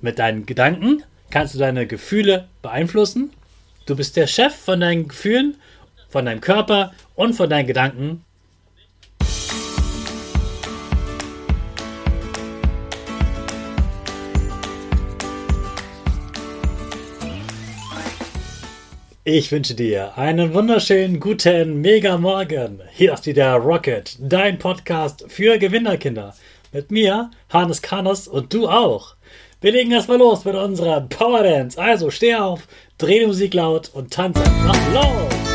Mit deinen Gedanken kannst du deine Gefühle beeinflussen. Du bist der Chef von deinen Gefühlen, von deinem Körper und von deinen Gedanken. Ich wünsche dir einen wunderschönen guten Mega Morgen. Hier ist wieder Rocket, dein Podcast für Gewinnerkinder. Mit mir, Hannes Karnes und du auch. Wir legen erstmal los mit unserer Power Dance. Also steh auf, dreh die Musik laut und tanze einfach los.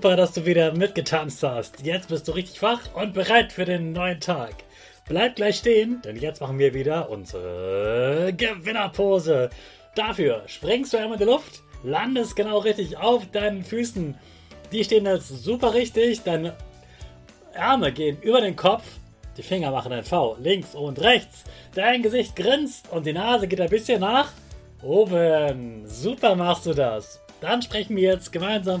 Super, dass du wieder mitgetanzt hast. Jetzt bist du richtig wach und bereit für den neuen Tag. Bleib gleich stehen, denn jetzt machen wir wieder unsere Gewinnerpose. Dafür springst du einmal in die Luft, landest genau richtig auf deinen Füßen. Die stehen jetzt super richtig, deine Arme gehen über den Kopf, die Finger machen ein V links und rechts. Dein Gesicht grinst und die Nase geht ein bisschen nach oben. Super machst du das. Dann sprechen wir jetzt gemeinsam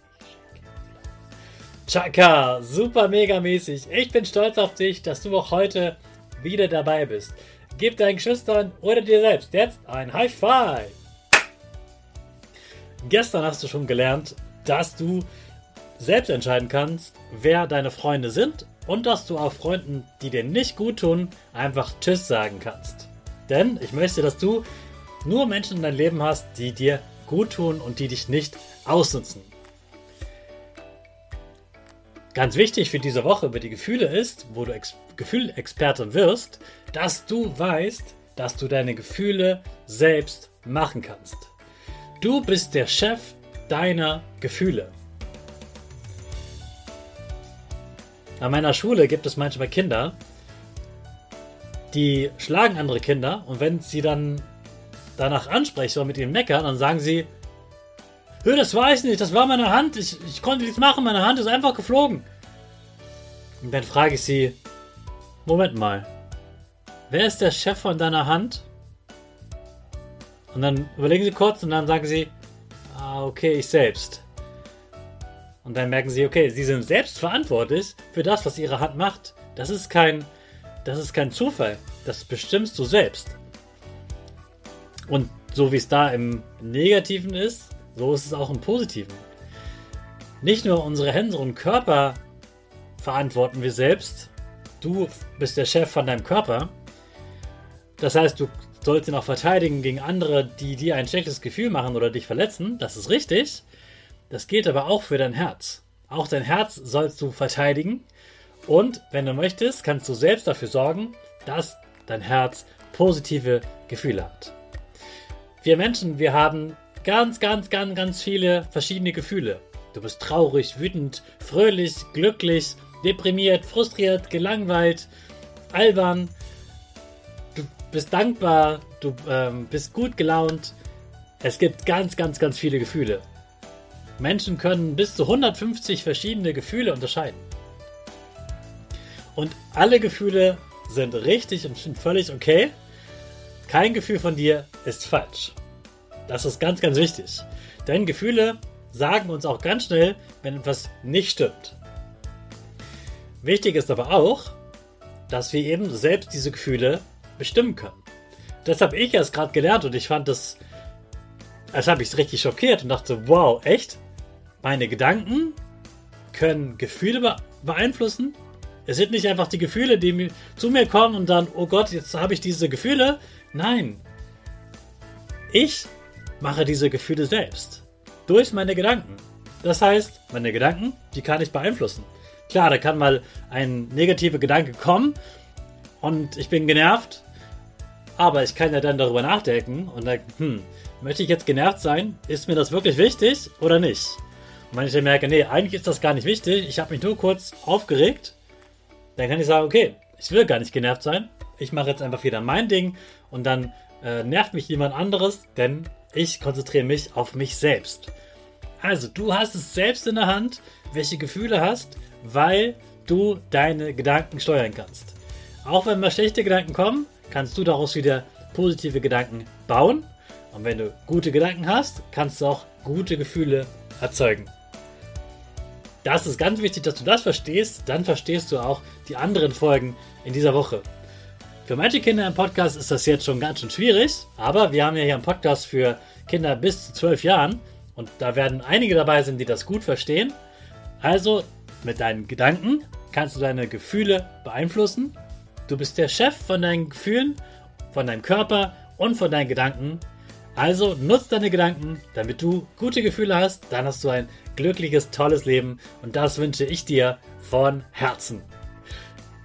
Chaka, super mega mäßig. Ich bin stolz auf dich, dass du auch heute wieder dabei bist. Gib deinen Geschwistern oder dir selbst jetzt ein High Five. Gestern hast du schon gelernt, dass du selbst entscheiden kannst, wer deine Freunde sind und dass du auch Freunden, die dir nicht gut tun, einfach Tschüss sagen kannst. Denn ich möchte, dass du nur Menschen in deinem Leben hast, die dir gut tun und die dich nicht ausnutzen. Ganz wichtig für diese Woche über die Gefühle ist, wo du Ex Gefühlexperte wirst, dass du weißt, dass du deine Gefühle selbst machen kannst. Du bist der Chef deiner Gefühle. An meiner Schule gibt es manchmal Kinder, die schlagen andere Kinder und wenn sie dann danach ansprechen oder mit ihnen meckern, dann sagen sie, Hör, das weiß ich nicht, das war meine Hand. Ich, ich konnte nichts machen, meine Hand ist einfach geflogen. Und dann frage ich sie, Moment mal, wer ist der Chef von deiner Hand? Und dann überlegen sie kurz und dann sagen sie, ah, okay, ich selbst. Und dann merken sie, okay, sie sind selbst verantwortlich für das, was ihre Hand macht. Das ist kein, das ist kein Zufall. Das bestimmst du selbst. Und so wie es da im Negativen ist, so ist es auch im Positiven. Nicht nur unsere Hände und Körper verantworten wir selbst. Du bist der Chef von deinem Körper. Das heißt, du sollst ihn auch verteidigen gegen andere, die dir ein schlechtes Gefühl machen oder dich verletzen. Das ist richtig. Das gilt aber auch für dein Herz. Auch dein Herz sollst du verteidigen. Und wenn du möchtest, kannst du selbst dafür sorgen, dass dein Herz positive Gefühle hat. Wir Menschen, wir haben ganz, ganz, ganz, ganz viele verschiedene Gefühle. Du bist traurig, wütend, fröhlich, glücklich, deprimiert, frustriert, gelangweilt, albern. Du bist dankbar, du ähm, bist gut gelaunt. Es gibt ganz, ganz, ganz viele Gefühle. Menschen können bis zu 150 verschiedene Gefühle unterscheiden. Und alle Gefühle sind richtig und sind völlig okay. Kein Gefühl von dir ist falsch. Das ist ganz, ganz wichtig. Denn Gefühle sagen uns auch ganz schnell, wenn etwas nicht stimmt. Wichtig ist aber auch, dass wir eben selbst diese Gefühle bestimmen können. Das habe ich erst gerade gelernt und ich fand das, als habe ich es richtig schockiert und dachte, wow, echt? Meine Gedanken können Gefühle beeinflussen? Es sind nicht einfach die Gefühle, die zu mir kommen und dann, oh Gott, jetzt habe ich diese Gefühle. Nein. Ich mache diese Gefühle selbst. Durch meine Gedanken. Das heißt, meine Gedanken, die kann ich beeinflussen. Klar, da kann mal ein negativer Gedanke kommen und ich bin genervt, aber ich kann ja dann darüber nachdenken und dann, hm, möchte ich jetzt genervt sein? Ist mir das wirklich wichtig oder nicht? Und wenn ich dann merke, nee, eigentlich ist das gar nicht wichtig, ich habe mich nur kurz aufgeregt, dann kann ich sagen, okay, ich will gar nicht genervt sein, ich mache jetzt einfach wieder mein Ding und dann äh, nervt mich jemand anderes, denn ich konzentriere mich auf mich selbst. Also, du hast es selbst in der Hand, welche Gefühle hast, weil du deine Gedanken steuern kannst. Auch wenn mal schlechte Gedanken kommen, kannst du daraus wieder positive Gedanken bauen. Und wenn du gute Gedanken hast, kannst du auch gute Gefühle erzeugen. Das ist ganz wichtig, dass du das verstehst. Dann verstehst du auch die anderen Folgen in dieser Woche. Für manche Kinder im Podcast ist das jetzt schon ganz schön schwierig, aber wir haben ja hier einen Podcast für Kinder bis zu 12 Jahren und da werden einige dabei sein, die das gut verstehen. Also mit deinen Gedanken kannst du deine Gefühle beeinflussen. Du bist der Chef von deinen Gefühlen, von deinem Körper und von deinen Gedanken. Also nutzt deine Gedanken, damit du gute Gefühle hast. Dann hast du ein glückliches, tolles Leben und das wünsche ich dir von Herzen.